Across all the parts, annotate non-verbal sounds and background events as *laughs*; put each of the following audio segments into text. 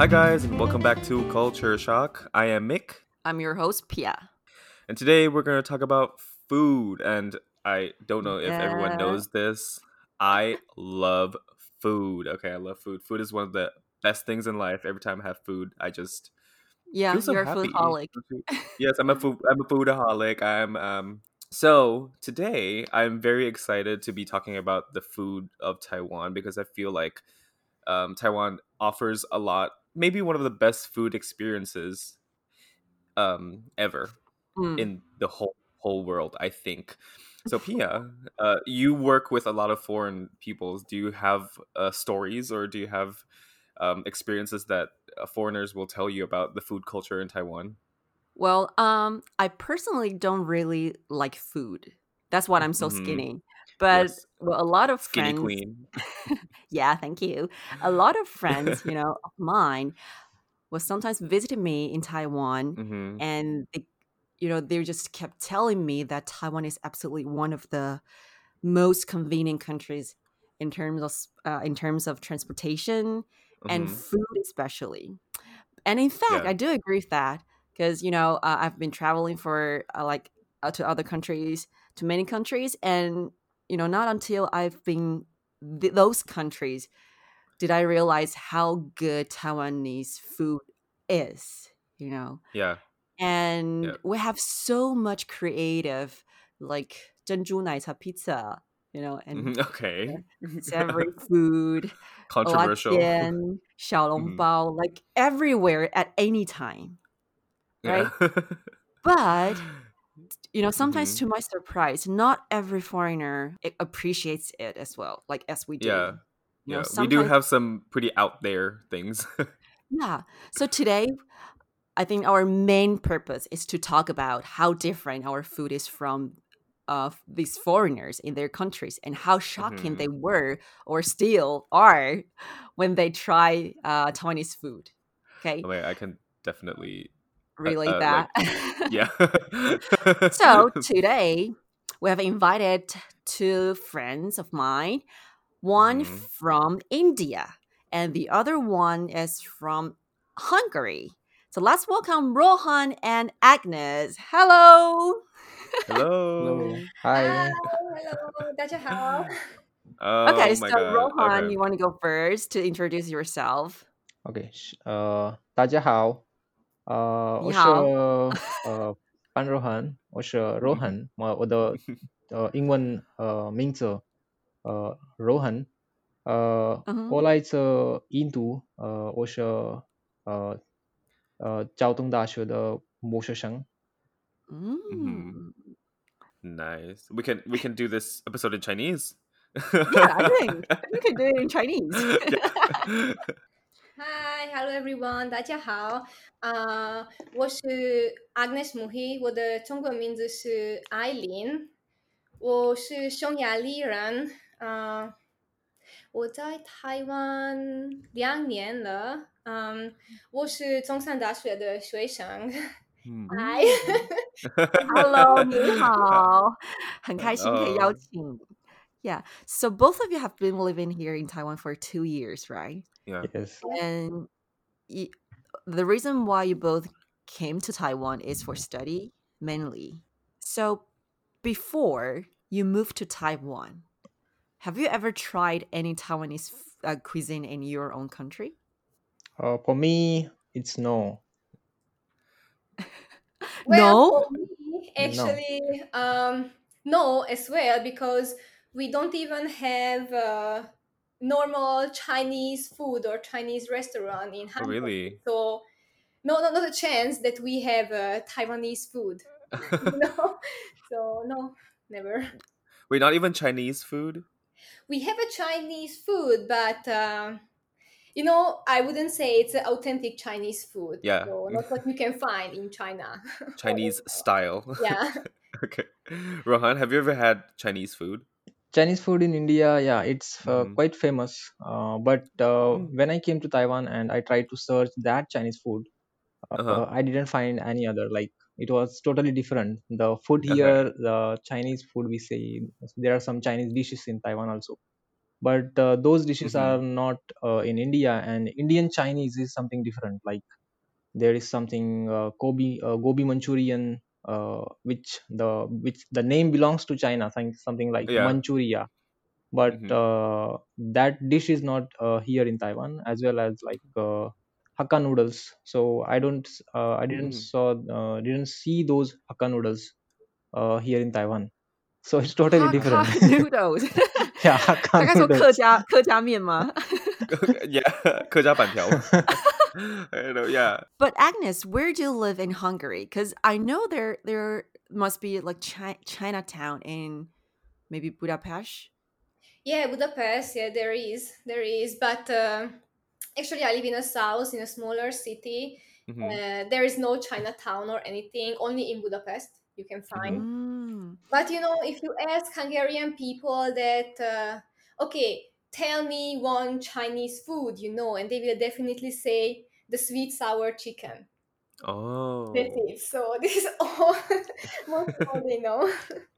Hi, guys, and welcome back to Culture Shock. I am Mick, I'm your host, Pia. and today we're going to talk about food. And I don't know if everyone knows this. I love food. Okay, I love food. Food is one of the best things in life. Every time I have food, I just Yeah, so you're a foodaholic. *laughs* yes, I'm a food. I'm a foodaholic. I'm um. So today, I'm very excited to be talking about the food of Taiwan because I feel like um, Taiwan offers a lot, maybe one of the best food experiences um, ever Mm. in the whole whole world. I think. So *laughs* Pia, uh, you work with a lot of foreign peoples. Do you have uh, stories or do you have um, experiences that uh, foreigners will tell you about the food culture in Taiwan? Well, um, I personally don't really like food. That's why I'm so Mhm. skinny. But Yes. well, a lot of Skinny friends, queen. *laughs* yeah, thank you. A *laughs* lot of friends, you know, of mine will sometimes visiting me in Taiwan, hmm and they, you know, they just kept telling me that Taiwan is absolutely one of the most convenient countries in terms of uh, in terms of transportation and hmm food especially and in fact Yeah. i do agree with that because you know uh, i've been traveling for uh, like uh, to other countries to many countries and you know not until i've been th- those countries did i realize how good taiwanese food is you know yeah and yeah. we have so much creative like Zhenju Naita pizza you know and mm-hmm, okay *laughs* every *laughs* food controversial Latian, xiaolongbao mm. like everywhere at any time right yeah. *laughs* but you know sometimes Mhm. to my surprise not every foreigner appreciates it as well like as we do Yeah. you know Yeah. We do have some pretty out there things. *laughs* yeah so today i think our main purpose is to talk about how different our food is from uh, these foreigners in their countries and how shocking Mhm. they were or still are when they try uh, Taiwanese food. Okay, I mean, I can definitely uh, relate uh, that. like, yeah. *laughs* so *laughs* today we have invited two friends of mine, one Mhm. from India and the other one is from Hungary. So let's welcome Rohan and Agnes. Hello. Hello. Hi, Hi, hello, 大家好。 Oh okay, my so god. Rohan, Okay. you want to go first to introduce yourself? OK，是呃，大家好， 呃，我是你好呃班若涵，我是 Rohan，*laughs* 我我的呃英文呃名字呃 *laughs* Rohan，呃嗯哼我来自印度，呃我是呃呃交通大学的博士生， Mm. Nice. We can we can do this episode in Chinese. Yeah, I think *laughs* you can do it in Chinese. Yeah. Hi, hello everyone，大家好。啊、我是 Agnes Muhi，我的中文名字是艾琳，我是匈牙利人。啊、我在台湾两年了。嗯，我是中山大学的学生。Hmm. Hi，Hello, *laughs* *laughs* 你好，很开心可以邀.请。Yeah, so both of you have been living here in Taiwan for two years, right? Yeah. yes，And y the reason why you both came to Taiwan is for study mainly. So before you moved to Taiwan, have you ever tried any Taiwanese uh, cuisine in your own country? uh, for me it's no，No? *laughs* for me, actually, um, no as well because we don't even have uh, normal Chinese food or Chinese restaurant in Hungary. really? So, no, no, not a chance that we have uh, Taiwanese food. *laughs* no, so no, never. Wait, not even Chinese food? We have a Chinese food, but. um you know, I wouldn't say it's authentic Chinese food. Yeah. So not what you can find in China. *laughs* Chinese style. yeah. *laughs* okay. Rohan, have you ever had Chinese food? Chinese food in India, yeah, it's uh, Mhm. quite famous. Uh, but uh, Mm. when I came to Taiwan and I tried to search that Chinese food, uh, Uh-huh. I didn't find any other. Like it was totally different. The food Okay. here, the Chinese food we say, there are some Chinese dishes in Taiwan also. but uh, those dishes Mhm. are not uh, in India. And Indian Chinese is something different. Like there is something uh, Gobi uh, Gobi Manchurian, uh, which the which the name belongs to China, something something like Yeah. Manchuria. But Mhm. uh, that dish is not uh, here in Taiwan, as well as like uh, Hakka noodles. So I don't, uh, I didn't Mm. saw, uh, didn't see those Hakka noodles uh, here in Taiwan. So it's totally Hakka different. *laughs* noodles，*laughs* yeah, Hakka 大概说客 noodles. 家客家面吗 yeah, 客家板条。I know, *laughs* *laughs* *laughs* yeah. But Agnes, where do you live in Hungary? Because I know there there must be like Chi- Chinatown in maybe Budapest. Yeah, Budapest. Yeah, there is, there is. But uh, actually, I live in a south, in a smaller city. Mhm. Uh, there is no Chinatown or anything. Only in Budapest you can find. Mm. But you know, if you ask Hungarian people that, uh, okay, tell me one Chinese food you know, and they will definitely say the sweet sour chicken. Oh. That's it. So *laughs* this is all most of all they know.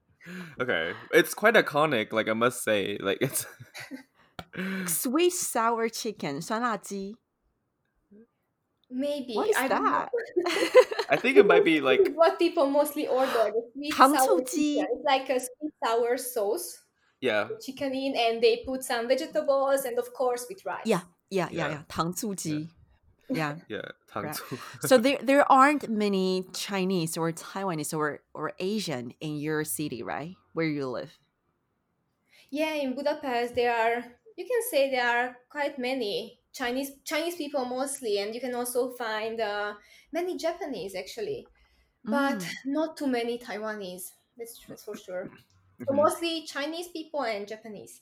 *laughs* Okay. It's quite iconic, like I must say. Like it's *laughs* Sweet sour chicken, 酸辣鸡. Maybe What is I don't know. that? *laughs* I think it might be like This is what people mostly order. The sweet sour 糖醋鸡. chicken. It's like a sweet sour sauce, yeah. chicken in, and they put some vegetables and of course with rice. Yeah, yeah, yeah, Yeah. yeah. 糖醋鸡. Yeah. Yeah. *laughs* Right. Tangzu. *laughs* So there there aren't many Chinese or Taiwanese or or Asian in your city, right? Where you live. Yeah, in Budapest there are you can say there are quite many Chinese Chinese people mostly, and you can also find uh, many Japanese actually, but Mm. not too many Taiwanese. That's, that's for sure. So Mhm. mostly Chinese people and Japanese.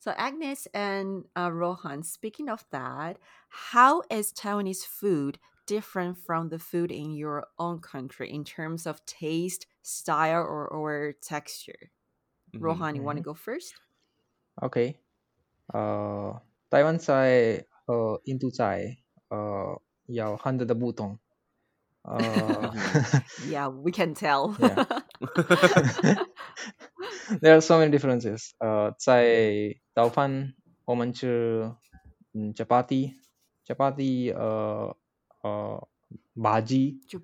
So Agnes and uh, Rohan, speaking of that, how is Taiwanese food different from the food in your own country in terms of taste, style, or, or texture? Mhm. Rohan, you want to Mhm. go first? Okay. Uh, 台湾菜呃印度菜呃要含着的不同。呃 Yeah, *laughs* we can tell. *laughs* Yeah. *laughs* there are so many differences. 呃，在早饭我们吃嗯 chapati chapati 呃呃 bhaji就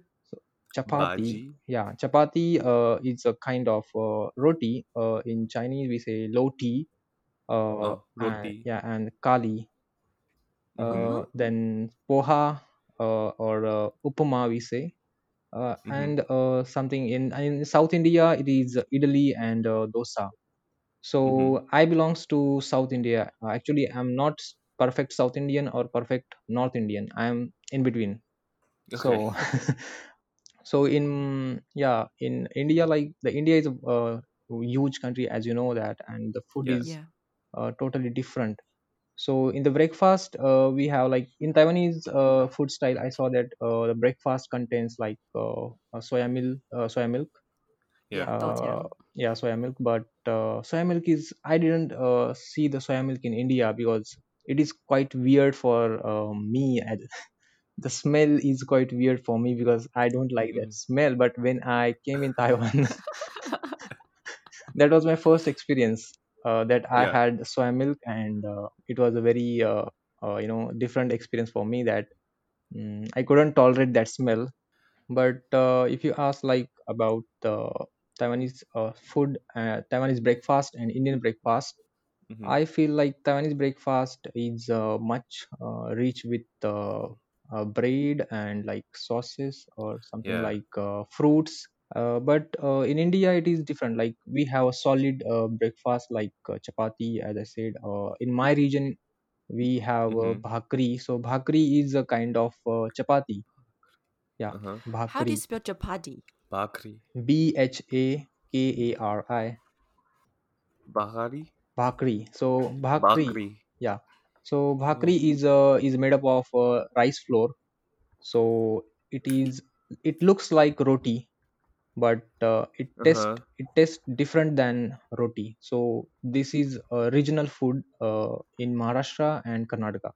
chapati Bhaji? yeah chapati uh, is a kind of uh, roti uh, in chinese we say roti uh, and- roti. yeah and kali uh, Mhm. then poha uh, or uh, upama we say uh, Mhm. and uh, something in in south india it is idli and uh, dosa so Mm-hmm. i belongs to south india Uh, actually i'm not perfect south indian or perfect north indian i'm in between Okay. so *laughs* so in yeah in india like the india is a uh, huge country as you know that and the food Yes. is yeah. Uh, totally different so in the breakfast uh, we have like in taiwanese uh, food style i saw that uh, the breakfast contains like uh, uh, soya milk uh, soya milk Yeah. Yeah. 豆浆. uh, yeah soya milk but uh, soya milk is i didn't uh, see the soya milk in india because it is quite weird for um, me *laughs* the smell is quite weird for me because i don't like that Mhm. smell but when i came in *laughs* taiwan *laughs* that was my first experience uh, that i Yeah. had soy milk and uh, it was a very uh, uh, you know different experience for me that mm, i couldn't tolerate that smell but uh, if you ask like about the taiwanese uh, food uh, taiwanese breakfast and indian breakfast Mhm. i feel like taiwanese breakfast is uh, much uh, rich with uh, uh, bread and like sauces or something Yeah. like uh, fruits uh, but uh, in india it is different like we have a solid uh, breakfast like uh, chapati as i said uh, in my region we have uh, Mhm. bhakri so bhakri is a kind of uh, chapati yeah Uh-huh. How do bhakri you spell chapati? Bakri. b h a k a r i Bahari? bhakri so bhakri Bakri. yeah so bhakri is uh, is made up of uh, rice flour so it is it looks like roti but uh, it tastes Uh-huh. it tastes different than roti so this is a regional food uh, in maharashtra and karnataka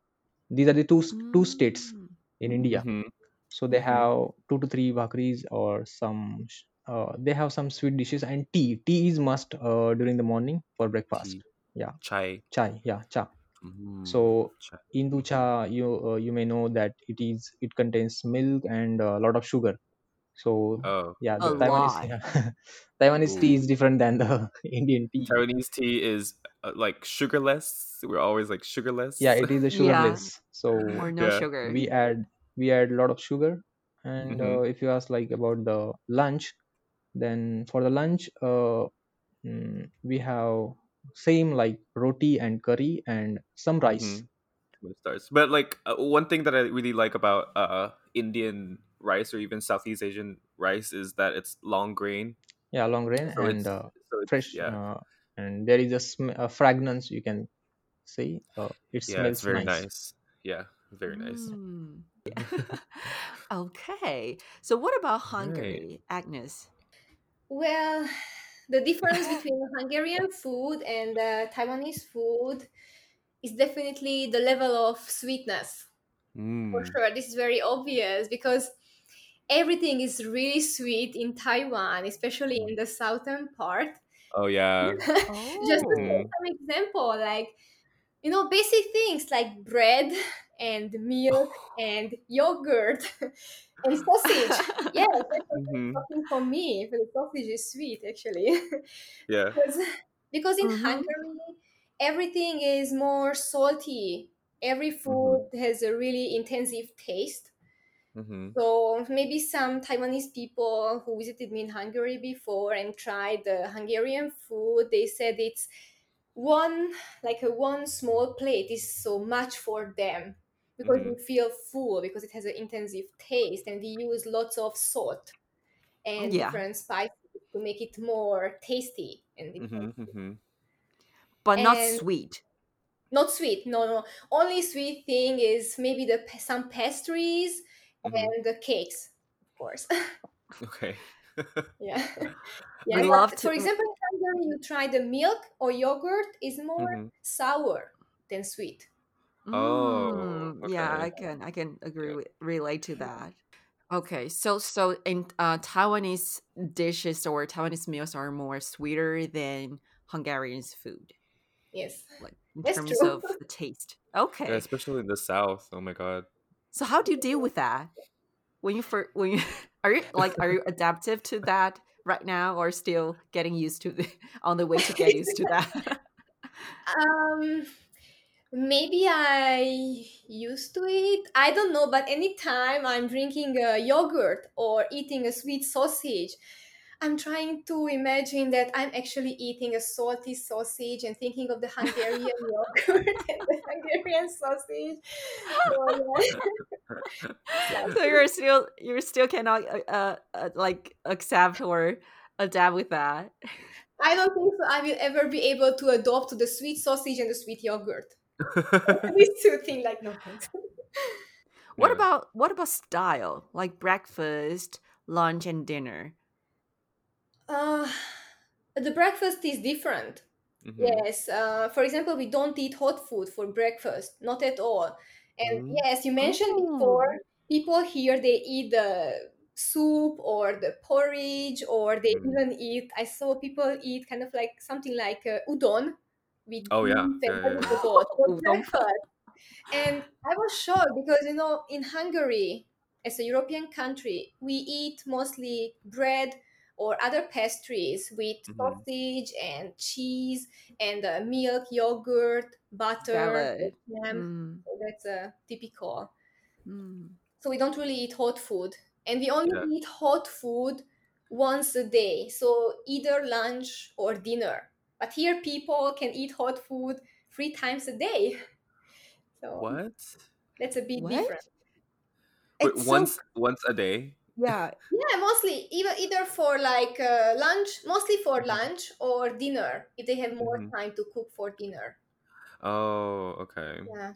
these are the two two states Mm. in india Mhm. so they Mhm. have two to three bhakris or some sh- uh, they have some sweet dishes and tea tea is must uh, during the morning for breakfast Tea. Yeah. Chai. chai. Yeah, cha. Mm, So chai. Indu cha, you uh, you may know that it is it contains milk and a lot of sugar. So Oh, yeah, A the Taiwanese lot. *laughs* yeah, Taiwanese tea is different than the *laughs* Indian tea. Taiwanese tea is uh, like sugarless. We're always like sugarless. Yeah, it is a *laughs* Yeah. sugarless. So Or no Yeah. sugar. we add we add a lot of sugar. And Mhm. uh, if you ask like about the lunch, then for the lunch, uh, mm, we have same like roti and curry and some rice. Mhm. Stars. But like uh, one thing that I really like about uh Indian rice or even Southeast Asian rice is that it's long grain. Yeah, long grain So and uh, so fresh. yeah. Uh, and there is a, sm- a fragrance you can see. Uh, it Yeah, it's smells very nice. nice. Yeah, very nice. Mm. *laughs* okay. So what about Right. Hungary, Agnes? Well, the difference between *laughs* Hungarian food and uh, Taiwanese food is definitely the level of sweetness. For Mm. sure, this is very obvious because everything is really sweet in Taiwan, especially in the southern part. Oh yeah. *laughs* Just to Oh. take Mm. some example, like you know, basic things like bread *laughs* and milk *laughs* and yogurt and sausage. Yes, that's what hmm for me. For the sausage is sweet actually. Yeah. because, because in Mhm. Hungary everything is more salty. Every Mm-hmm. food has a really intensive taste. Hmm So maybe some Taiwanese people who visited me in Hungary before and tried the Hungarian food, they said it's one like a one small plate is so much for them because Mhm. you feel full because it has an intensive taste and we use lots of salt and Yeah. different spices to make it more tasty and it- hmm hmm But not sweet. not sweet no no only sweet thing is maybe the some pastries hmm and the cakes of course *laughs* Okay. *laughs* yeah We yeah but love for example in hungary you try the milk or yogurt is more Mhm. sour than sweet Oh, Mm, yeah. I can I can agree Yeah. with relate to that. Okay, so so in uh, Taiwanese dishes or Taiwanese meals are more sweeter than Hungarian's food, yes like in That's terms true. of the taste. Okay, Yeah, especially in the South. Oh my god. So how do you deal with that when you for when you *laughs* are you like are you adaptive to that right now or still getting used to the *laughs* on the way to get used to *laughs* that? um maybe i used to it i don't know but anytime i'm drinking a yogurt or eating a sweet sausage i'm trying to imagine that i'm actually eating a salty sausage and thinking of the hungarian *laughs* yogurt and the hungarian sausage so, *laughs* yeah. so you're still you still cannot uh, uh, uh, like accept or adapt with that. i don't think so i will ever be able to adopt the sweet sausage and the sweet yogurt *laughs* these two things like no What about what about style like breakfast, lunch, and dinner? Uh, the breakfast is different Mhm. Yes, uh, for example, we don't eat hot food for breakfast, not at all. And Mm. yes, you mentioned Oh. before, people here they eat the soup or the porridge, or they Mm. even eat. I saw people eat kind of like something like uh, udon with Oh, yeah. and Yeah, yeah, yeah. vegetables for *laughs* breakfast. And I was shocked because you know in Hungary, as a European country, we eat mostly bread or other pastries with Mhm. sausage and cheese and uh, milk, yogurt, butter, Mm, So that's uh, typical. mm. So we don't really eat hot food, and we only Yeah. eat hot food once a day. So either lunch or dinner. But here, people can eat hot food three times a day. *laughs* So What? that's a big What? difference. Wait, It's so- once once a day? Yeah. Yeah, mostly either either for like uh, lunch, mostly for lunch or dinner if they have more Mhm. time to cook for dinner. Oh, okay. Yeah.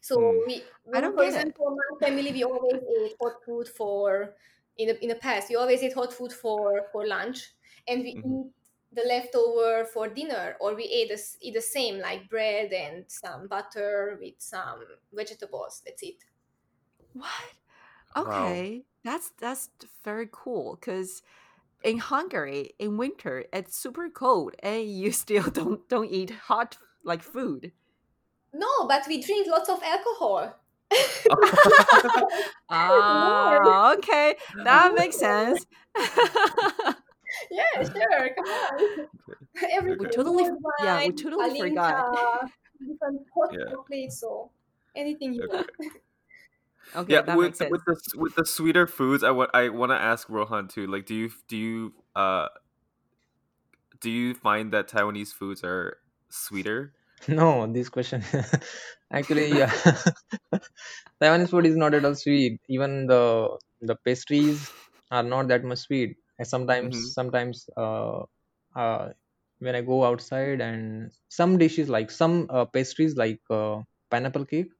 So Hmm. we, I don't for example, my family we always ate hot food for in the in the past. We always ate hot food for for lunch, and we Mhm. eat the leftover for dinner, or we ate the, eat the same like bread and some butter with some vegetables. That's it. What? Wow. Okay, that's that's very cool because in Hungary in winter it's super cold and you *laughs* still don't don't eat hot like food. No, but we drink lots of alcohol. *laughs* Ah, *laughs* okay, that makes sense. yeah, sure. Come on. Every We totally- red yeah, we wine, totally forgot. different hot Yeah. chocolate, so anything you Okay. want. Okay, yeah, with with the with the sweeter foods, I want I want to ask Rohan too. Like, do you do you uh do you find that Taiwanese foods are sweeter? *laughs* No, this question *laughs* actually, yeah. *laughs* Taiwanese food is not at all sweet. Even the the pastries are not that much sweet. Sometimes, Mhm. sometimes, uh, uh, when I go outside and some dishes like some uh, pastries like uh, pineapple cake,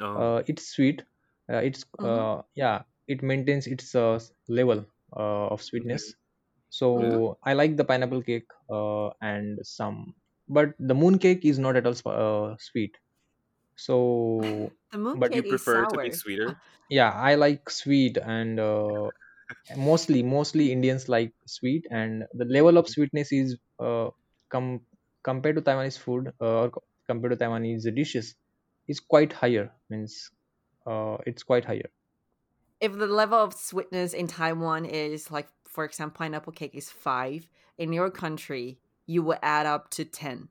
Oh, uh, it's sweet. Uh, it's Mhm. uh, yeah, it maintains its uh, level uh, of sweetness. So I like the pineapple cake uh, and some, but the moon cake is not at all sp- uh, sweet. So *laughs* the moon but you cake is prefer it to be sweeter? *laughs* yeah, I like sweet and uh, mostly mostly Indians like sweet and the level of sweetness is uh, com- compared to Taiwanese food uh, or compared to Taiwanese dishes is quite higher. Means uh, it's quite higher. If the level of sweetness in Taiwan is like, for example, pineapple cake is five, in your country you will add up to ten.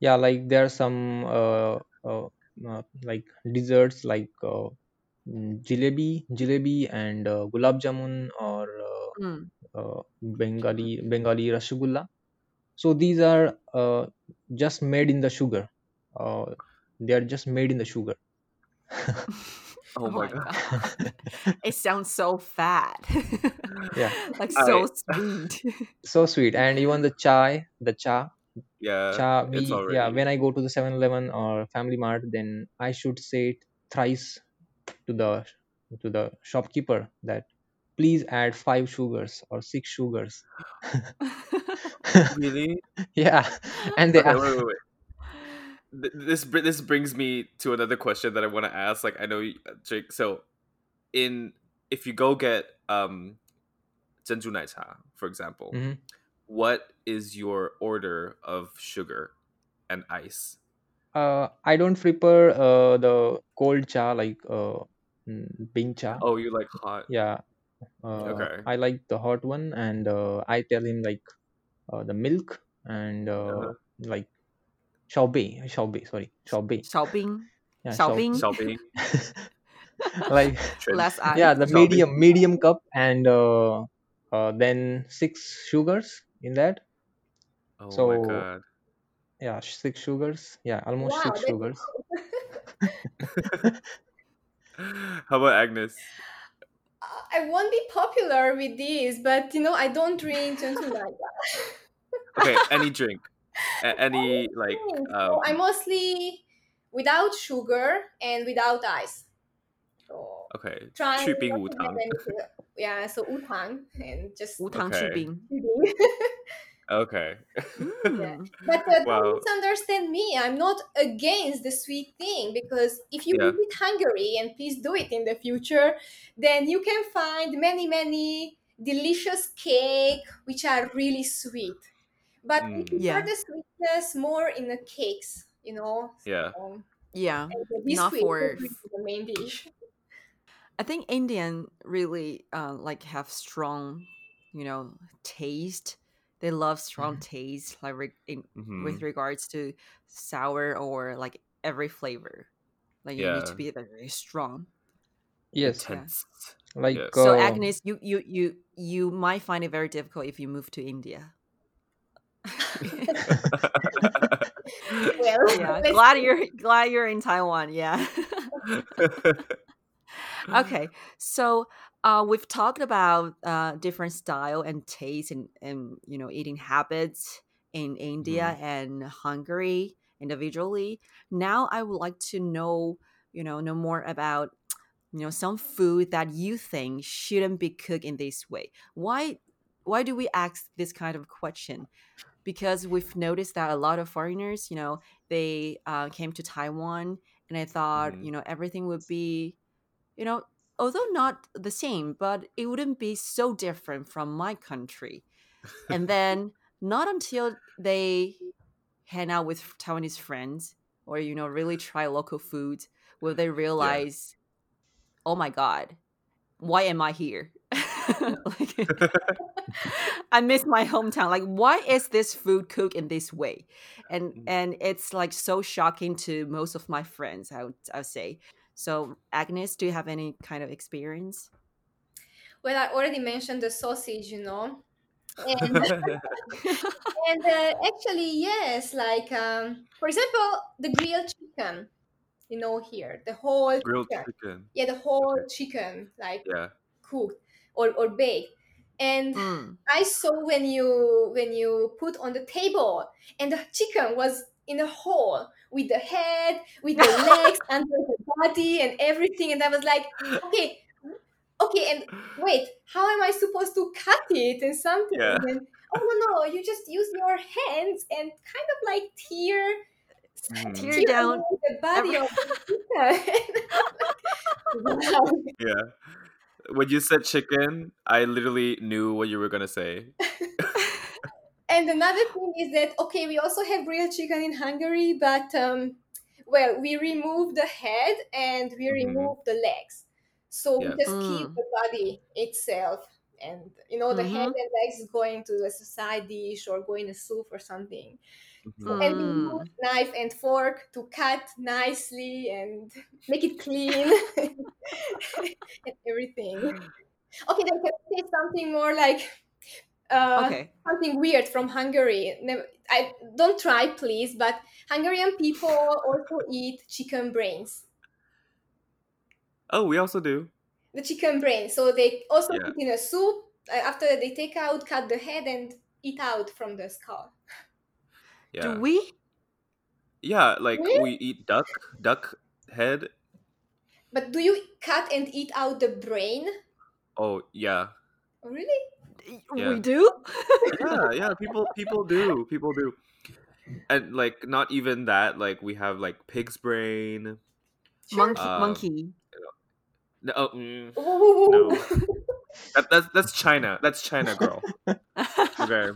Yeah, like there are some uh, uh, uh, like desserts like uh, jalebi, jalebi and uh, gulab jamun or uh, Mm. uh, Bengali Bengali rasgulla. So these are uh, just made in the sugar. Uh, they are just made in the sugar. *laughs* Oh, oh my God. *laughs* it sounds so fat. Yeah. *laughs* like I- so sweet. so sweet, and even the chai, the cha, Yeah, cha. We, already. yeah, when I go to the 7-Eleven or Family Mart, then I should say it thrice to the to the shopkeeper that please add five sugars or six sugars. really. yeah, and they Okay, wait, wait, wait this this brings me to another question that I want to ask. Like I know uh, Jake, so in if you go get um Zhenju Nai Cha, for example, mm-hmm. what is your order of sugar and ice? Uh, I don't prefer uh, the cold cha like uh, mm, Bing cha. Oh, you like hot? Yeah. Uh, okay. I like the hot one, and uh, I tell him like uh, the milk and uh, uh-huh. like xiaobei, xiaobei, sorry, xiaobei. Xiaobing. Yeah, xiao- Xiaobing. Xiaobing. *laughs* like Trend. Less ice. yeah, the medium medium cup, and uh, uh, then six sugars in that. Oh my So- god. Yeah, six sugars. Yeah, almost Wow, six sugars. *laughs* *laughs* How about Agnes? I won't be popular with this, but you know, I don't drink like Okay, any drink, A- any like um... so i mostly without sugar and without ice. So okay trying to, yeah so wutang and just wutang okay. okay. *laughs* Yeah. Hmm. but uh, wow. don't misunderstand me. I'm not against the sweet thing because if you yeah. visit hungary and please do it in the future then you can find many many delicious cake which are really sweet. But we Mm. Yeah. the sweetness more in the cakes, you know. Yeah. Um, Yeah. Not for- the main dish. *laughs* I think Indian really uh, like have strong, you know, taste. They love strong taste, like re- in, Mhm. with regards to sour or like every flavor. Like you need to Yeah. be very strong. Yes, Intense. like Yes. So uh, Agnes, you you you you might find it very difficult if you move to India. Well, yeah, glad you're glad you're in Taiwan. Yeah. *laughs* *laughs* okay so uh, we've talked about uh, different style and taste and, and you know eating habits in india and hungary individually now i would like to know you know know more about you know some food that you think shouldn't be cooked in this way why why do we ask this kind of question because we've noticed that a lot of foreigners you know they uh, came to taiwan and i thought Mhm. you know everything would be you know although not the same, but it wouldn't be so different from my country. And *laughs* then not until they hang out with Taiwanese friends or you know really try local food will they realize, oh my god, why am I here? *laughs* like, I miss my hometown. Like, why is this food cooked in this way? And Mm. and it's like so shocking to most of my friends. I would I would say. So, Agnes, do you have any kind of experience? Well, I already mentioned the sausage, you know, and *laughs* *laughs* and uh, actually, yes, like um, for example, the grilled chicken, you know, here the whole Grilled chicken, chicken. yeah, the whole chicken, like Yeah. cooked or or baked, and Mm. I saw when you when you put on the table, and the chicken was in a hole with the head, with the *laughs* legs under the body, and everything, and I was like, okay, okay, and wait, how am I supposed to cut it and something? Yeah. And oh no, no, you just use your hands and kind of like tear, Mhm. Tear tear down the body every- of the chicken. *laughs* wow. *laughs* Yeah. When you said chicken, I literally knew what you were gonna say. *laughs* And another thing is that okay, we also have real chicken in Hungary, but um, well, we remove the head and we Mhm. remove the legs, so Yeah. we just keep Mm. the body itself, and you know the head Mhm. and legs is going to a side dish or going in a soup or something. Mhm. And Mm. use knife and fork to cut nicely and make it clean *laughs* and everything. Okay, then can I say something more like uh, Okay. something weird from Hungary. Never, I don't try, please. But Hungarian people also eat chicken brains. Oh, we also do. The chicken brain. So they also Yeah. put in a soup. Uh, after they take out, cut the head and eat out from the skull. *laughs* Yeah. Do we? Yeah, like Really? we eat duck, duck head. But do you cut and eat out the brain? Oh, yeah. Oh, really? Yeah. We do? Yeah, yeah, people people do. People do. And like not even that, like we have like pig's brain. Monkey. Um, monkey. No, oh, mm, No. that, that's that's China. That's China, girl. *laughs* Okay.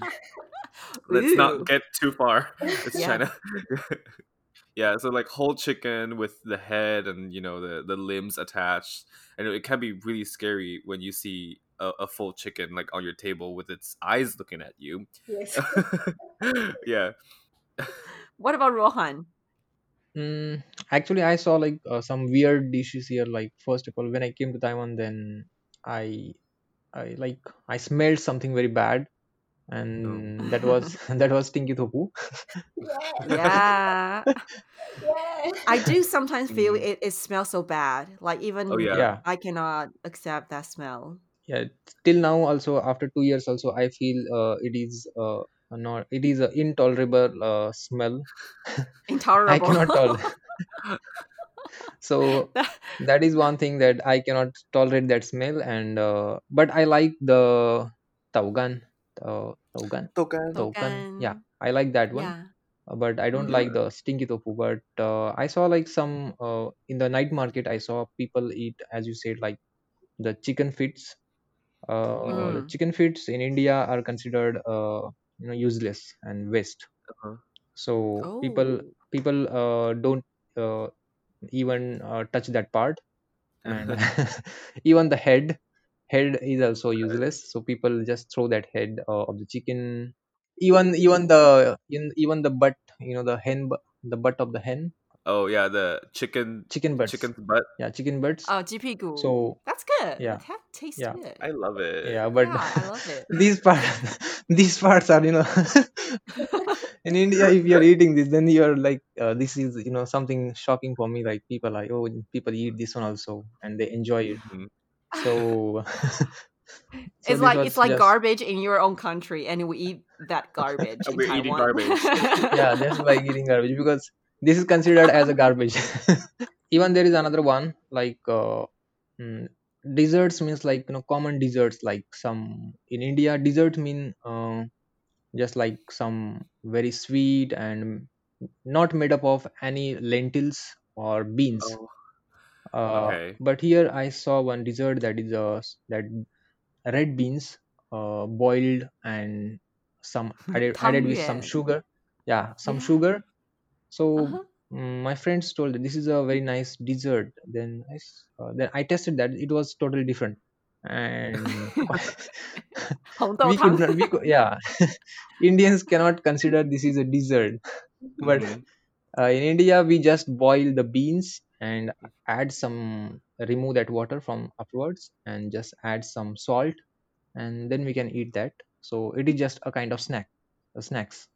Let's Ooh. not get too far. It's Yeah. China. *laughs* yeah, so like whole chicken with the head and you know the the limbs attached, and it can be really scary when you see a, a full chicken like on your table with its eyes looking at you. Yes. *laughs* yeah. What about Rohan? Mm, actually, I saw like uh, some weird dishes here. Like first of all, when I came to Taiwan, then I, I like I smelled something very bad, and that was *laughs* *laughs* that was stinky tofu. yeah. Yeah. *laughs* Yeah. I do sometimes feel Mm. it, it smells so bad. Like even Oh yeah. Yeah, I cannot accept that smell. yeah. Till now, also after two years, also I feel uh, it is uh not it is an intolerable uh, smell. *laughs* I cannot tolerate. *laughs* so That- that is one thing that I cannot tolerate that smell. And uh, but I like the taugan, uh, taugan, Tokan. taugan. Yeah, I like that one. yeah. uh, but I don't Yeah. like the stinky tofu. But uh, I saw like some uh, in the night market. I saw people eat, as you said, like the chicken feet Uh, Mm. chicken feet in India are considered, uh, you know, useless and waste. Uh-huh. So people Oh. people uh, don't uh, even uh, touch that part, and *laughs* *laughs* even the head head is also useless. So people just throw that head uh, of the chicken. Even even the in, even the butt, you know, the hen, bu- the butt of the hen, Oh yeah, the chicken chicken butts. Chicken butt. Yeah, chicken butts. Oh, GP goo. So That's good. yeah, That tastes yeah, good. I love it. yeah. But Yeah, I love *laughs* it. these parts, *laughs* these parts are, you know, *laughs* in India, if you're eating this, then you're like, uh, this is, you know, something shocking for me. Like people like, oh, people eat this one also, and they enjoy it. Mhm. So, so It's like it's like just garbage in your own country, and we eat that garbage in We're eating Taiwan. garbage. yeah, that's like eating garbage because this is considered as a garbage. *laughs* Even there is another one like uh, mm, desserts means like you know common desserts like some in India dessert mean uh, just like some very sweet and not made up of any lentils or beans. Oh, Uh, Okay. but here I saw one dessert that is uh, that red beans uh, boiled and some added added with some Tangyuan. sugar. Yeah, some Yeah. sugar. So Uh-huh. mm, my friends told that this is a very nice dessert. Then I s- uh, then I tested that it was totally different, and *laughs* *laughs* 红豆 we could 汤。 not we could yeah *laughs* Indians cannot consider this is a dessert, but Mhm. uh, in India we just boil the beans and add some remove that water from afterwards and just add some salt and then we can eat that. So it is just a kind of snack, uh, snacks.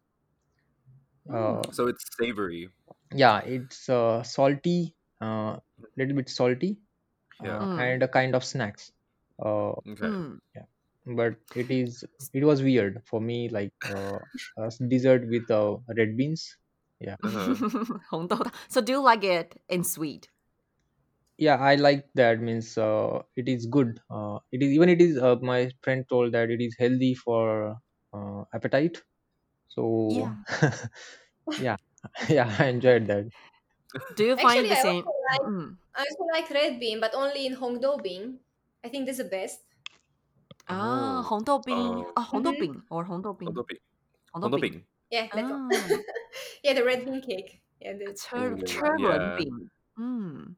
Uh, So it's savory. yeah, it's uh, salty, uh, little bit salty, Yeah. uh, Mm. and a kind of snacks. Uh, Okay. Mm. but it is it was weird for me like uh, a s- dessert with uh, red beans. Yeah, Uh-huh. *laughs* 红豆汤. So do you like it in sweet? yeah, I like that. Means uh, it is good. Uh, it is even it is. Uh, my friend told that it is healthy for uh, appetite. So yeah, *laughs* yeah, *laughs* yeah, I enjoyed that. Do you find Actually, the I same? Also like. Mm. I also like red bean, but only in Hongdou bean. I think this is the best. Ah, oh. Hongdou bean, uh, ah, Hongdou mm-hmm. bean or Hongdou bean. Hongdou bean. Hongdou bean. Yeah, that ah. *laughs* yeah, the red bean cake. Yeah, the cher- cher- yeah. bean. Mm.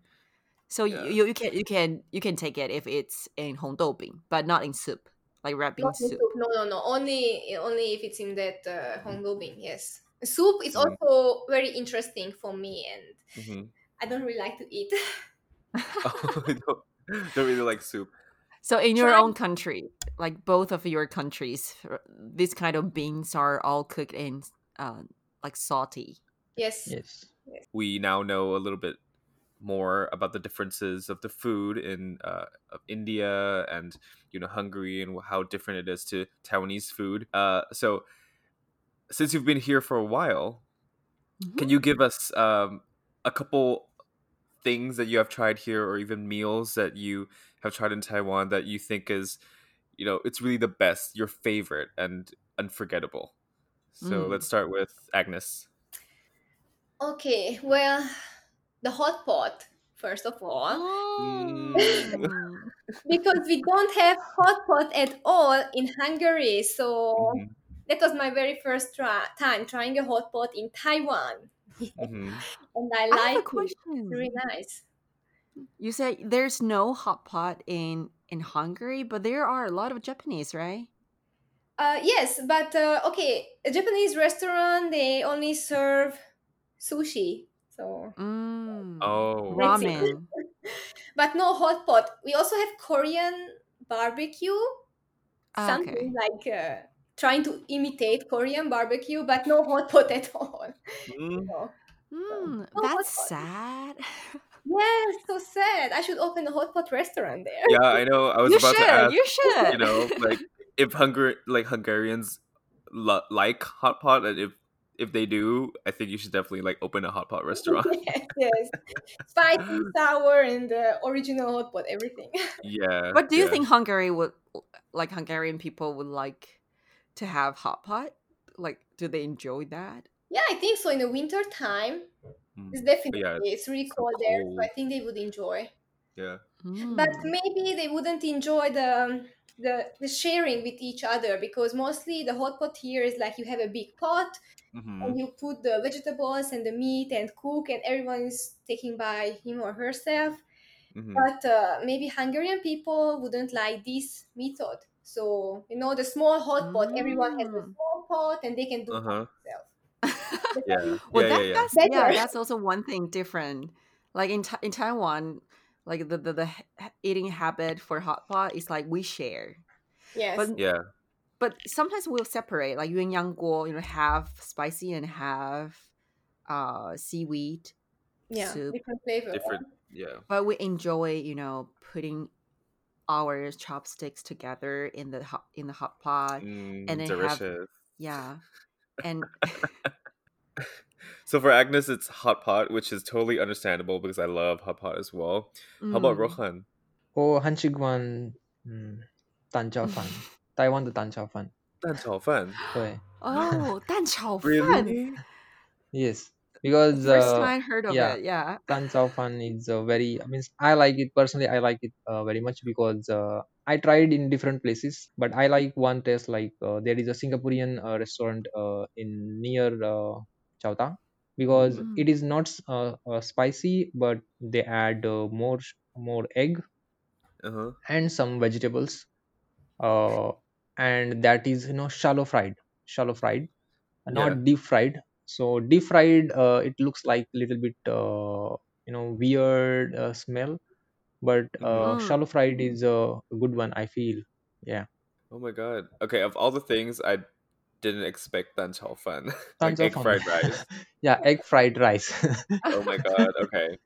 So yeah. you, you can you can you can take it if it's in Hongdou bean, but not in soup like red bean soup. soup. No, no, no. Only only if it's in that uh, Hongdo bean. Yes, soup is Mm. also very interesting for me, and Mhm. I don't really like to eat. *laughs* Oh, I don't, *laughs* don't really like soup. So in your Try- own country, like both of your countries, r- this kind of beans are all cooked in uh, like salty. yes. Yes. We now know a little bit more about the differences of the food in uh, of India and you know Hungary and how different it is to Taiwanese food. Uh, so since you've been here for a while, Mhm. can you give us um, a couple things that you have tried here or even meals that you have tried in Taiwan that you think is you know it's really the best your favorite and unforgettable so Mm. let's start with Agnes Okay. Well, the hot pot first of all, Mm. *laughs* because we don't have hot pot at all in Hungary, so Mhm, that was my very first try- time trying a hot pot in Taiwan, mhm. *laughs* and I I have a like it. question. It's really nice. You said there's no hot pot in in Hungary, but there are a lot of Japanese, right? Uh, yes, but uh, okay, a Japanese restaurant they only serve sushi, so Mm. Oh Ramen. *laughs* but no hot pot. We also have Korean barbecue, Ah, something like uh, trying to imitate Korean barbecue, but no hot pot at *laughs* all. Mm, So, Mm, No that's pot. sad. *laughs* yes, so sad. I should open a hot pot restaurant there. yeah i know i was you about should. to ask you should. you know like if Hungar like hungarians lo- like hot pot and if if they do i think you should definitely like open a hot pot *laughs* restaurant yes, yes, spicy, *laughs* sour, and the original hot pot, everything. *laughs* yeah But do you yeah. think Hungary would like Hungarian people would like to have hot pot? Like, do they enjoy that? Yeah, I think so. In the winter time, Mm, it's definitely yeah, it's really so cold there, so I think they would enjoy. yeah But Mm. maybe they wouldn't enjoy the um, the the sharing with each other because mostly the hot pot here is like you have a big pot Mhm. and you put the vegetables and the meat and cook and everyone is taking by him or herself. Mhm. But uh, maybe Hungarian people wouldn't like this method. So you know the small hot pot, everyone has a Mm. small pot and they can do Uh-huh. themselves. yeah *laughs* well, yeah that, yeah yeah that's yeah, that's also one thing different. Like in Ta- in Taiwan, like the, the the eating habit for hot pot is like we share, Yes. but yeah but sometimes we'll separate like yuanyang guo, you know, have spicy and have uh seaweed yeah, soup. different flavor. different yeah But we enjoy, you know, putting our chopsticks together in the hot in the hot pot. mm, and then have- delicious Yeah, and *laughs* *laughs* so for agnes it's hot pot which is totally understandable because i love hot pot as well how about mm, rohan 我很喜欢嗯蛋炒饭，台湾的蛋炒饭。蛋炒饭对 oh 蛋炒饭 *laughs* *laughs* really，yes， because First uh, time I heard of yeah it. Yeah. Tan Chao Fan is a very I mean I like it personally I like it uh, very much because uh, I tried in different places but I like one taste like uh, there is a Singaporean uh, restaurant uh, in near Chao Tang because Mm. It is not uh, uh, spicy but they add uh, more more egg Uh-huh. and some vegetables uh, and that is you know shallow fried shallow fried uh, Yeah. not deep fried so deep fried uh, it looks like a little bit uh, you know weird uh, smell but Mhm. uh, Mm. shallow fried is a good one i feel yeah Oh my god. Okay, of all the things I didn't expect Dan Chao Fan. Tan *laughs* like egg Fan. fried rice. *laughs* yeah egg fried rice *laughs* Oh my god. Okay.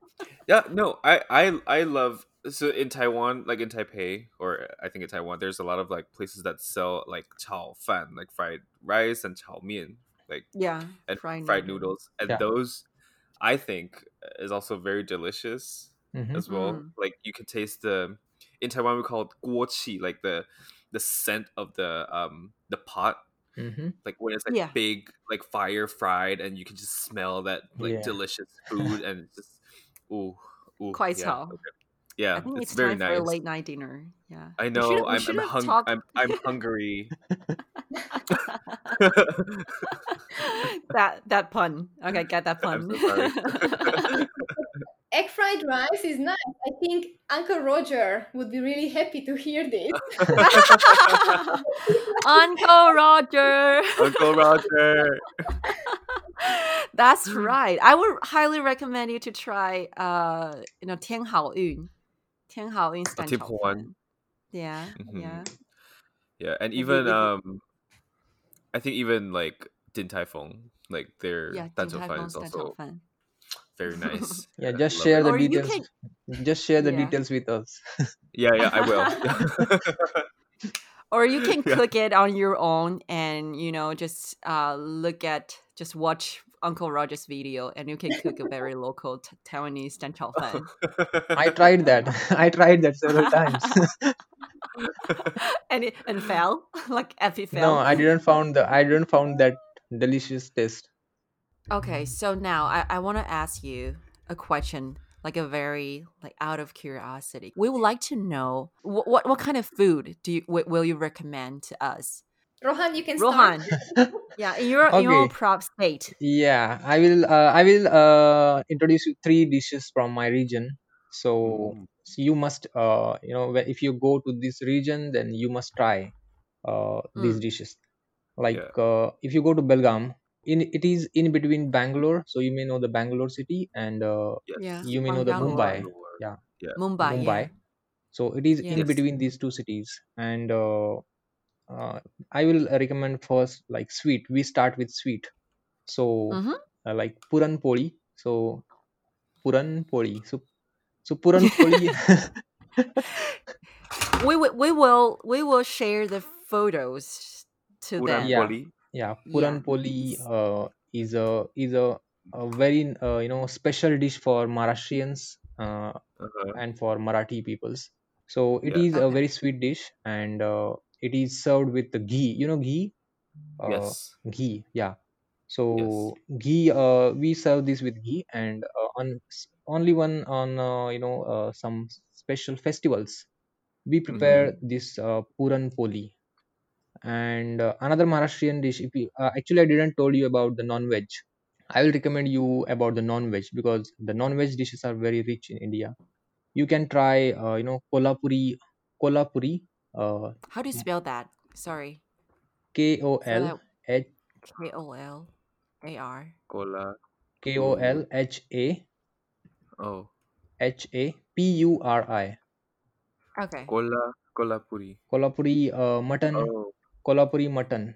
Yeah, no, I I I love so in Taiwan, like in Taipei or I think in Taiwan, there's a lot of like places that sell like chao fan, like fried rice and chao mian, like Yeah. and Fried fried noodle. noodles. And Yeah. those I think is also very delicious Mhm. as well. Mm. Like you can taste the in Taiwan we call it guo qi, like the the scent of the um the pot Mhm. like when it's like Yeah. big like fire fried and you can just smell that like Yeah. delicious *laughs* food and just ooh ooh Quite yeah so. okay. yeah I think it's, it's, very time for a nice late night dinner. Yeah. I know I'm should I'm, have hung- I'm I'm *laughs* hungry *laughs* *laughs* that that pun. Okay, get that pun. *laughs* Egg fried rice is nice. I think Uncle Roger would be really happy to hear this. *laughs* Uncle Roger. Uncle Roger. That's right. I would highly recommend you to try uh you know Tian Hao Yun. Tian Hao Yun Yeah. Mm-hmm. Yeah. Yeah, and even um I think even like Din Tai Fung, like their yeah, dan chao fan is also very nice. *laughs* yeah, just share it. the or details. Can... *laughs* Just share the yeah. details with us. *laughs* yeah, yeah, I will. or you can click yeah. it on your own and you know just uh, look at just watch Uncle Roger's video and you can cook a very local t- Taiwanese dan chao fan. *laughs* I tried that. *laughs* I tried that several times. and it and fell *laughs* like Effie fell. No, I didn't found the I didn't found that delicious taste. Okay, so now I, I want to ask you a question like a very like out of curiosity. We would like to know what what, what kind of food do you will you recommend to us Rohan, you can Rohan? start. *laughs* Yeah, in your in your Okay. prop state. Yeah, I will. Uh, I will uh, introduce you three dishes from my region. So, Mm. so you must, uh, you know, if you go to this region, then you must try uh, these Mm. dishes. Like uh, if you go to Belgaum, in it is in between Bangalore, so you may know the Bangalore city, and uh, yes. Yeah, you may know the Mumbai. Bangalore. Yeah, Yeah. Mumbai. Mumbai. Yeah. So it is Yeah. in between these two cities, and uh, uh, I will recommend first like sweet. We start with sweet. So Mhm. uh, like puran poli. So puran poli. So so puran poli. *laughs* *laughs* We will we will we will share the photos to Puran them. Yeah. poli. yeah, Yeah. puran poli uh, is a is a, a very uh, you know special dish for Maharashtrians uh, Uh-huh. and for Marathi peoples. So it Yeah. is a very sweet dish, and uh, it is served with the ghee. You know ghee. Uh, yes. ghee yeah. So ghee uh, we serve this with ghee and uh, on only one on uh, you know uh, some special festivals. We prepare this uh, puran poli. And uh, another maharashtrian dish if you uh, actually i didn't told you about the non veg i will recommend you about the non veg because the non veg dishes are very rich in india. You can try uh, you know kolhapuri kolhapuri uh, How do you spell that? Sorry. k o So l that h K O L A R. Kola. k o l h a Oh. H A P U R I. Okay. Kola. Kolhapuri. Kolhapuri uh, mutton. Oh. Kolhapuri mutton.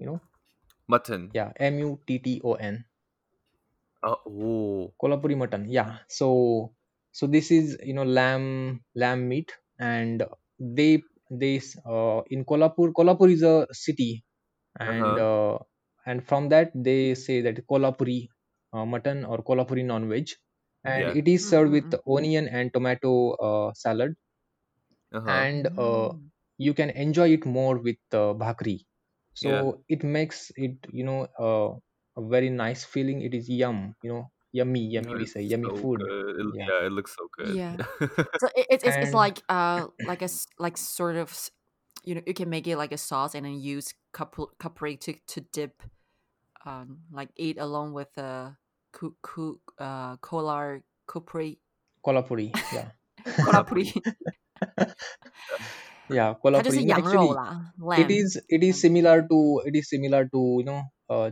You know? Mutton. Yeah. M U T T O N. Oh. oh. Kolhapuri mutton. Yeah. So so this is you know lamb lamb meat and they they uh, in Kolhapur Kolhapur is a city and uh, and from that they say that Kolhapuri uh, mutton or Kolhapuri non-veg and Yeah. it is served with onion and tomato uh, salad Uh-huh. and uh, Mm. you can enjoy it more with uh, bhakri so Yeah. it makes it you know uh, a very nice feeling. It is yum, you know, yummy, yummy, oh, we say yummy so food. It, yeah. yeah. it looks so good. Yeah, *laughs* so it, it, it's, and... it's like uh *coughs* like a like sort of you know you can make it like a sauce and then use capri, capri to to dip, um like eat along with a, uh, cu, uh kolar capri. Kolhapuri, yeah. Kolhapuri. yeah, Kolhapuri. Actually, it is it is similar to it is similar to you know uh,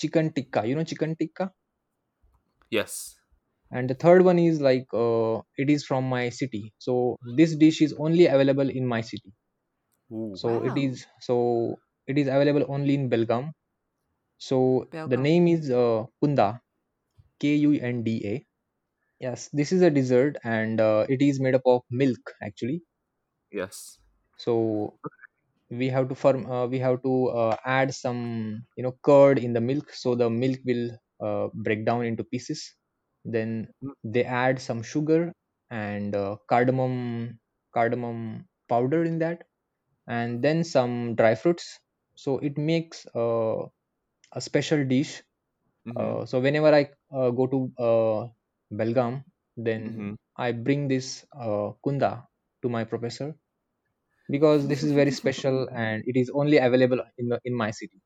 chicken tikka. You know chicken tikka yes. And the third one is like uh, it is from my city. So this dish is only available in my city. Ooh. So it wow is so it is available only in Belgaum. So the Belgaum name is uh, Kunda, K U N D A. Yes, this is a dessert and uh, it is made up of milk actually. Yes. So we have to firm uh, we have to uh, add some you know curd in the milk so the milk will uh, break down into pieces. Then Mm, they add some sugar and uh, cardamom cardamom powder in that and then some dry fruits. So it makes uh, a special dish Mm-hmm. uh, so whenever i uh, go to uh, belgaum then Mm-hmm. i bring this uh, kunda to my professor because this is very special *laughs* and it is only available in the in my city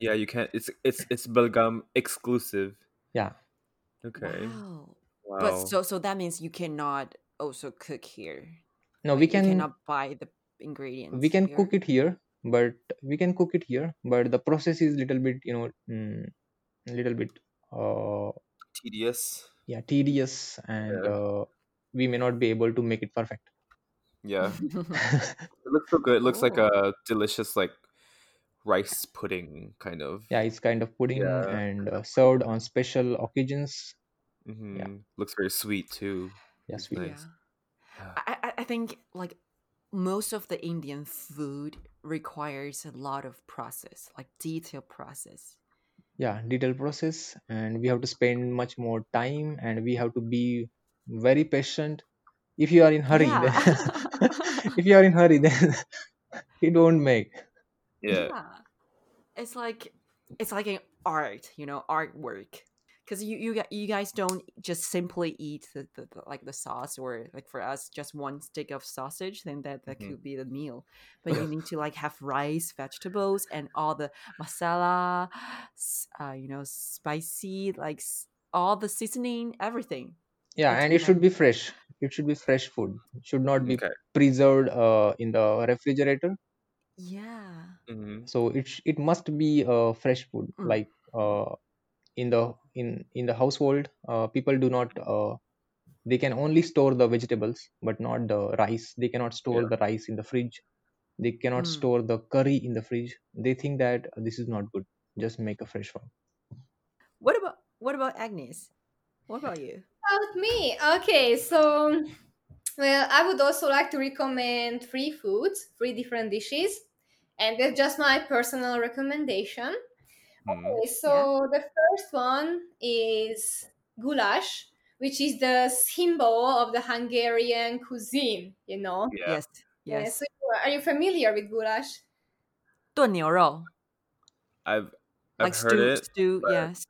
Yeah, you can't. It's it's it's Belgaum exclusive. yeah Okay. wow Wow. but so so that means you cannot also cook here no like we you can cannot buy the ingredients. we ingredients can cook it here but we can cook it here but the process is little bit you know mm, little bit uh Tedious. yeah tedious and Yeah. uh, we may not be able to make it perfect Yeah. *laughs* *laughs* It looks so good. It looks like a delicious like rice pudding kind of. yeah it's kind of pudding Yeah. and uh, served on special occasions yeah Mm-hmm. Looks very sweet too. yeah It's sweet nice. Yeah. I, I I think like most of the Indian food requires a lot of process, like detailed process. yeah detailed process and we have to spend much more time and we have to be very patient if you are in hurry then *laughs* if you are in hurry then *laughs* it won't make Yeah. yeah. It's like it's like an art, you know, artwork. Because you you gu- you guys don't just simply eat the, the, the like the sauce or like for us just one stick of sausage, then that that hmm could be the meal. But you *laughs* need to like have rice, vegetables, and all the masala, uh, you know, spicy, like all the seasoning, everything. yeah It's and it know, should be fresh it should be fresh food it should not be Okay. preserved uh, in the refrigerator yeah. Mm-hmm. so it sh- it must be uh, fresh food Mm. like uh, in the in in the household uh, people do not uh, they can only store the vegetables but not the rice they cannot store Yeah. the rice in the fridge they cannot Mm. store the curry in the fridge they think that this is not good just make a fresh one What about what about Agnes? What about you? About me. Okay, so well, I would also like to recommend three foods, three different dishes, and that's just my personal recommendation. Mm-hmm. Okay, Yeah. so the first one is goulash, which is the symbol of the Hungarian cuisine. You know. Yeah. Yes. Yeah. Yes. So are you familiar with goulash? 炖牛肉 I've I've like heard stew it, stew but yes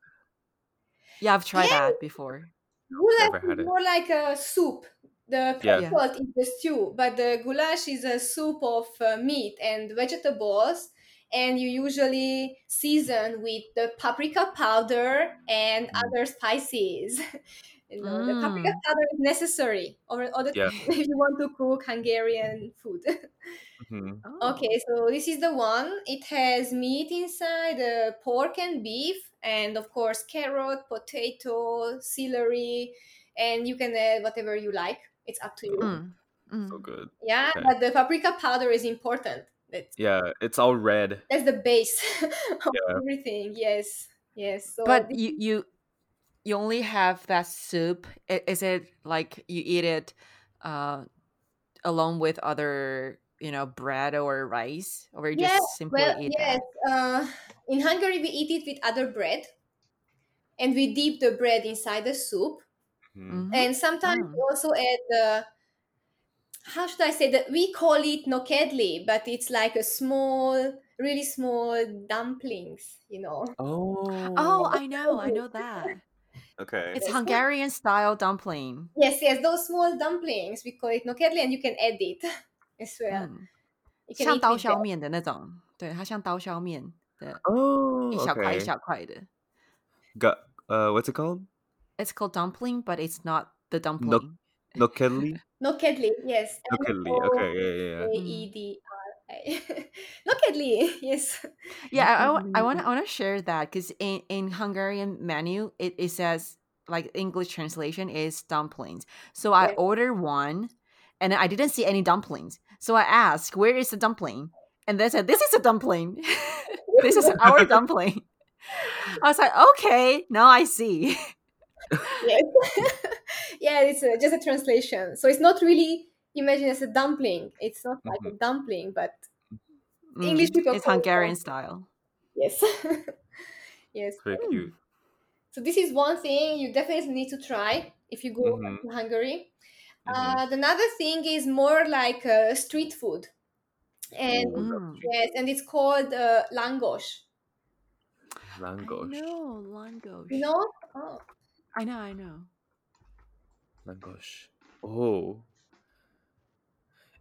yeah i've tried Yeah, that before goulash never had is it. more like a soup. the Yeah. yeah is the stew, but the goulash is a soup of uh, meat and vegetables, and you usually season with the paprika powder and Mm. other spices. *laughs* you know, the paprika mm. powder is necessary or, or the, Yeah. *laughs* if you want to cook Hungarian food. Mm-hmm. *laughs* oh Okay, so this is the one. It has meat inside, uh, pork and beef, and of course carrot, potato, celery, and you can add whatever you like. It's up to you. mm. So Mm. good. Yeah, Okay. but the paprika powder is important. That's Yeah, it's all red. that's the base *laughs* of Yeah. everything. Yes, yes. So but this, you you you only have that soup is it like you eat it uh along with other you know bread or rice or you yeah, just simply well, eat yes. that Uh, in Hungary, we eat it with other bread, and we dip the bread inside the soup. Mm-hmm. mm-hmm. And sometimes we mm. also add the how should I say that? We call it nokedli, but it's like a small, really small dumplings. You know. Oh. Oh, I know, I know *laughs* that. okay. It's Yes. Hungarian style dumpling. Yes, yes, those small dumplings. We call it nokedli, and you can add it *laughs* as well. 嗯， You can 像 eat 刀 with 削 that. 面的那种，对，它像刀削面的 Oh. 一小块一 Okay. 小块的。 Got. Uh, what's it called? It's called dumpling, but it's not the dumpling. No- Nokedli. *laughs* Nokedli, yes. Nokedli. Okay. Yeah. Yeah. A yeah. E D R I. Mm. *laughs* Nokedli, *laughs* yes. Yeah, I, I, wa- I Nokedli. want to I want to share that because in in Hungarian menu it, it says like English translation is dumplings. So I Yeah. ordered one, and I didn't see any dumplings. So I asked, "Where is the dumpling?" And they said, "This is a dumpling. this is our dumpling." I was like, "Okay, now I see." Yes. *laughs* yeah, it's uh just a translation. So it's not really imagined as a dumpling. It's not like a dumpling, but English Mm, people it's call it Hungarian style. yes. *laughs* yes. Very cute. So this is one thing you definitely need to try if you go Mhm. to Hungary. Mhm. Uh, another thing is more like uh, street food, and Mm. yes, and it's called uh, langos. I Langosh. know, langosh. You know? Oh. I know, I know. Langosh. Oh.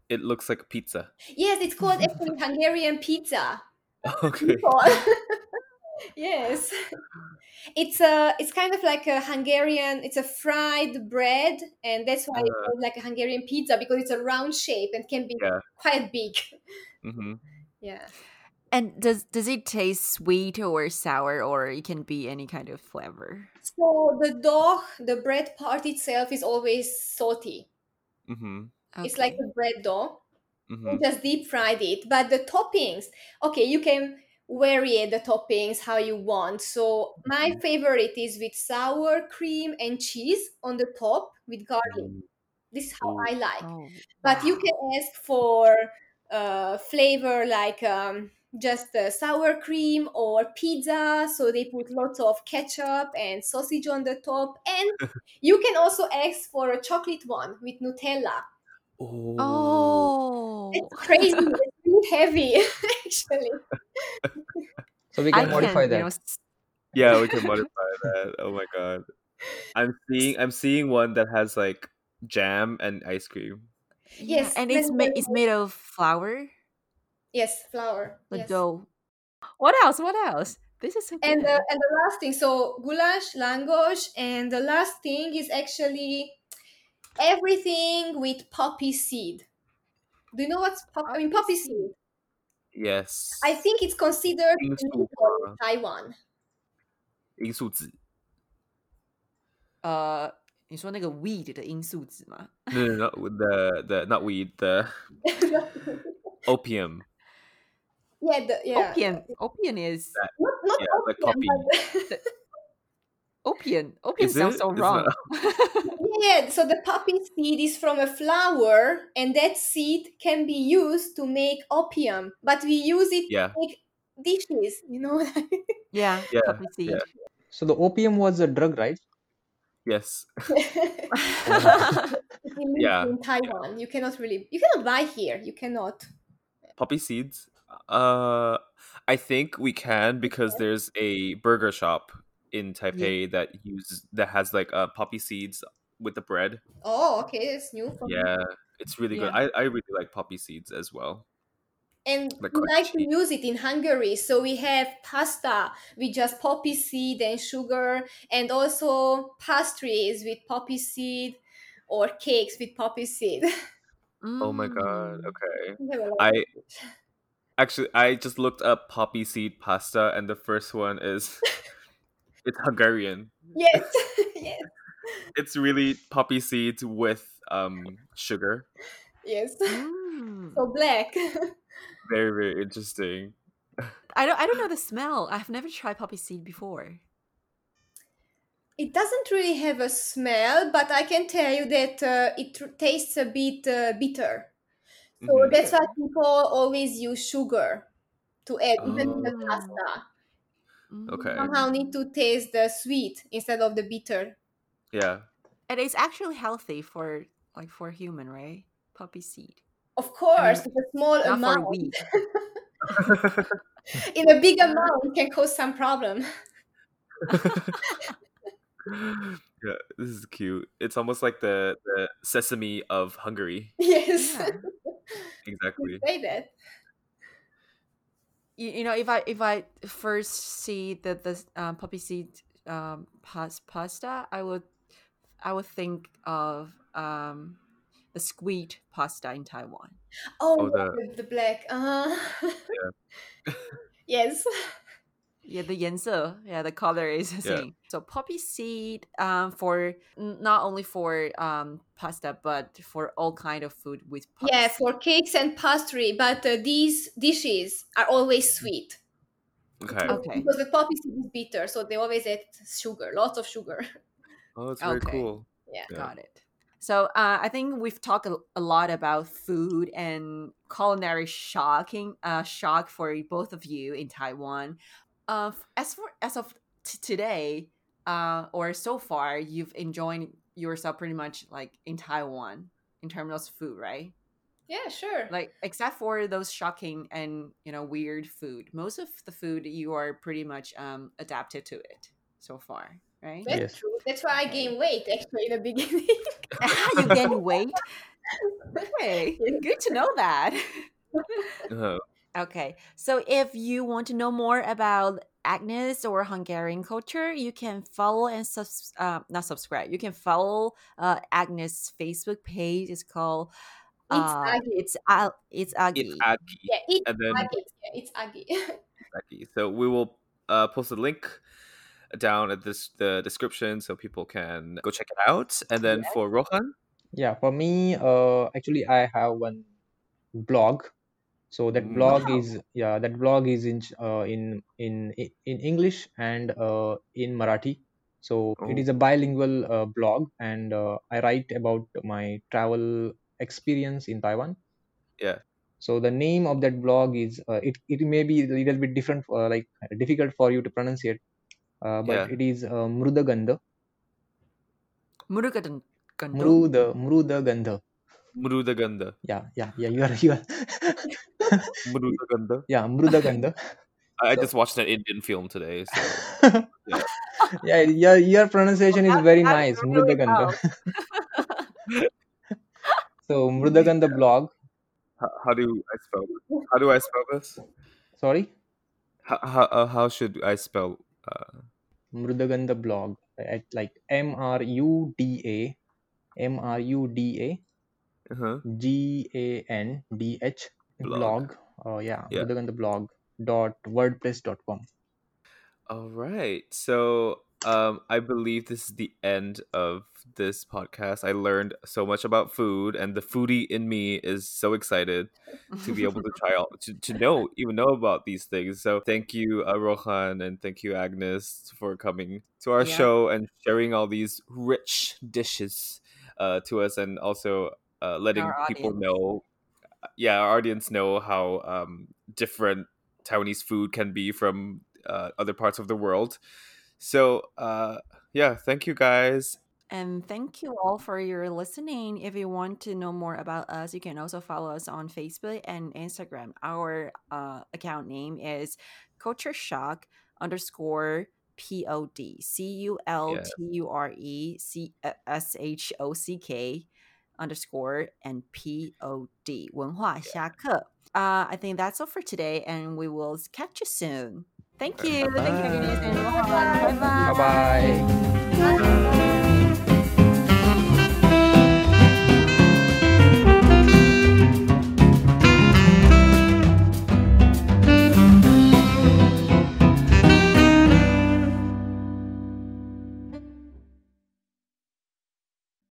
It looks like pizza. Yes, it's called actually *laughs* Hungarian pizza. Okay. *laughs* *laughs* yes, it's a it's kind of like a Hungarian. It's a fried bread, and that's why it's Uh. called like a Hungarian pizza because it's a round shape and can be Yeah. quite big. Mm-hmm. Yeah. And does does it taste sweet or sour or it can be any kind of flavor? So the dough, the bread part itself is always salty. Mm-hmm. It's like a bread dough. Mm-hmm. You just deep fried it, but the toppings, okay, you can vary the toppings how you want. So my favorite is with sour cream and cheese on the top with garlic. This is how Ooh. I like. Oh, But you can ask for uh, flavor like um, just uh, sour cream or pizza. So they put lots of ketchup and sausage on the top. And *laughs* you can also ask for a chocolate one with Nutella. Oh. Oh, It's crazy. *laughs* it's really heavy, *laughs* actually. So we I can modify can, you know, that. Yeah, we can modify that. Oh my god. I'm seeing I'm seeing one that has like jam and ice cream. yeah, Yes, and it's then made it's made of flour, Yes, flour. the yes. dough. What else? What else? This is so And good. the and the last thing, so goulash, langosh, and the last thing is actually everything with poppy seed. Do you know what's pop? I mean, Poppy poppy seed. Yes. I think it's considered 罂粟 illegal花 in Taiwan. 罂粟籽。呃，你说那个 weed 的罂粟籽吗？ No, no, no, the the not weed, the *laughs* opium. yeah, the, yeah. Opium, opium is Not, not Yeah, like opium, poppy. but opium. Opium Is sounds it? so It's wrong. *laughs* yeah. So the poppy seed is from a flower, and that seed can be used to make opium. But we use it Yeah. to make dishes. You know. yeah, Yeah, poppy seed. yeah. So the opium was a drug, right? Yes. *laughs* Yeah, in Taiwan. You cannot really you cannot buy here. You cannot. Poppy seeds. Uh I think we can because there's a burger shop in Taipei that uses that has like uh poppy seeds with the bread. Oh, okay, it's new for me. Yeah. It's really good. I, I really like poppy seeds as well. And Like we quite like to use it in Hungary. So we have pasta with just poppy seed and sugar, and also pastries with poppy seed or cakes with poppy seed. *laughs* Oh my god. Mm. Okay. We have a lot I of it. Actually I just looked up poppy seed pasta and the first one is *laughs* it's Hungarian. Yes, *laughs* *laughs* yes, It's really poppy seeds with um sugar. yes. Mm. So black. Very, very interesting. I don't. I don't know the smell. I've never tried poppy seed before. It doesn't really have a smell, but I can tell you that uh, it tastes a bit uh, bitter. So Mhm. that's why people always use sugar to add, even in the Oh. pasta. Okay. Somehow need to taste the sweet instead of the bitter. Yeah. And it's actually healthy for like for human, right? poppy seed? Of course, And it's a small not for amount. *laughs* In a big amount can cause some problem. *laughs* yeah, this is cute. It's almost like the, the sesame of Hungary. *laughs* Yes. Yeah. Exactly. Say that. You, you know, if I if I first see the the um, poppy seed um, pas- pasta, I would I would think of um, the squid pasta in Taiwan. Oh, Oh, the- the, the black. Uh, *laughs* yes. Yeah, the 颜色, yeah, the color is the Yeah. same. So poppy seed um, for not only for um, pasta but for all kind of food with poppy Yeah, seed. for cakes and pastry, but uh, these dishes are always sweet. Okay. Okay. Because the poppy seed is bitter, so they always add sugar, lots of sugar. *laughs* Oh, it's very Okay. cool. Yeah. Yeah. Got it. So uh, I think we've talked a, a lot about food and culinary shocking uh, shock for both of you in Taiwan. Uh, as for as of t- today, uh, or so far, you've enjoyed yourself pretty much like in Taiwan in terms of food, right? Yeah, sure. Like except for those shocking and you know weird food, most of the food you are pretty much um, adapted to it so far, right? That's Yes. true. That's why I Okay. gained weight actually in the beginning. you gain weight. Okay, *laughs* good to know that. Uh, Okay, so if you want to know more about Agnes or Hungarian culture, you can follow and subs- uh, not subscribe. You can follow uh, Agnes' Facebook page. It's called It's uh, it's uh, it's Agi. it's Agi. yeah, it's And then Aggie. Yeah, it's Aggie. *laughs* Agi. So we will uh, post a link down at this the description so people can go check it out. And then Yes. for Rohan, Yeah, for me, uh, actually, I have one blog. So that Mm. blog Wow. is yeah, that blog is in uh, in in in English and uh, in Marathi. So it Oh. is a bilingual uh, blog, and uh, I write about my travel experience in Taiwan. Yeah. So the name of that blog is uh, it it may be a little bit different, uh, like difficult for you to pronounce it, uh, but Yeah. it is uh, Mrudagandha. Murugadan Gando. Mruda Mrudagandha. Mrudaganda. Yeah, yeah, yeah. You are you are. *laughs* *laughs* Mrudaganda. yeah, Mrudagandha. *laughs* I I just watched an Indian film today, so Yeah. *laughs* yeah, your your pronunciation is very that nice, really Mrudagandha. well. so Mrudagandha blog. how, how do I spell? How do I spell this? Sorry, How how, uh, how should I spell? Uh, Mrudagandha blog. At like M R U D A, M R U D A uh-huh. G A N D H Blog. blog. Oh yeah, Yeah. Mrudagandha blog dot wordpress dot com. All right. So um I believe this is the end of this podcast. I learned so much about food and the foodie in me is so excited to be able to try all to, to know *laughs* even know about these things. So thank you uh, Rohan and thank you Agnes for coming to our Yeah. show and sharing all these rich dishes uh to us and also uh letting people know yeah, our audience know how um different Taiwanese food can be from uh, other parts of the world. So, uh, yeah, thank you guys. And thank you all for your listening. If you want to know more about us, you can also follow us on Facebook and Instagram. Our uh, account name is Culture Shock underscore P O D C U L T U R E C S H O C K underscore and P O D 文化下课. Uh, I think that's all for today, and we will catch you soon. Thank you. Thank you, Agnes and Rohan. Bye Bye bye. Bye.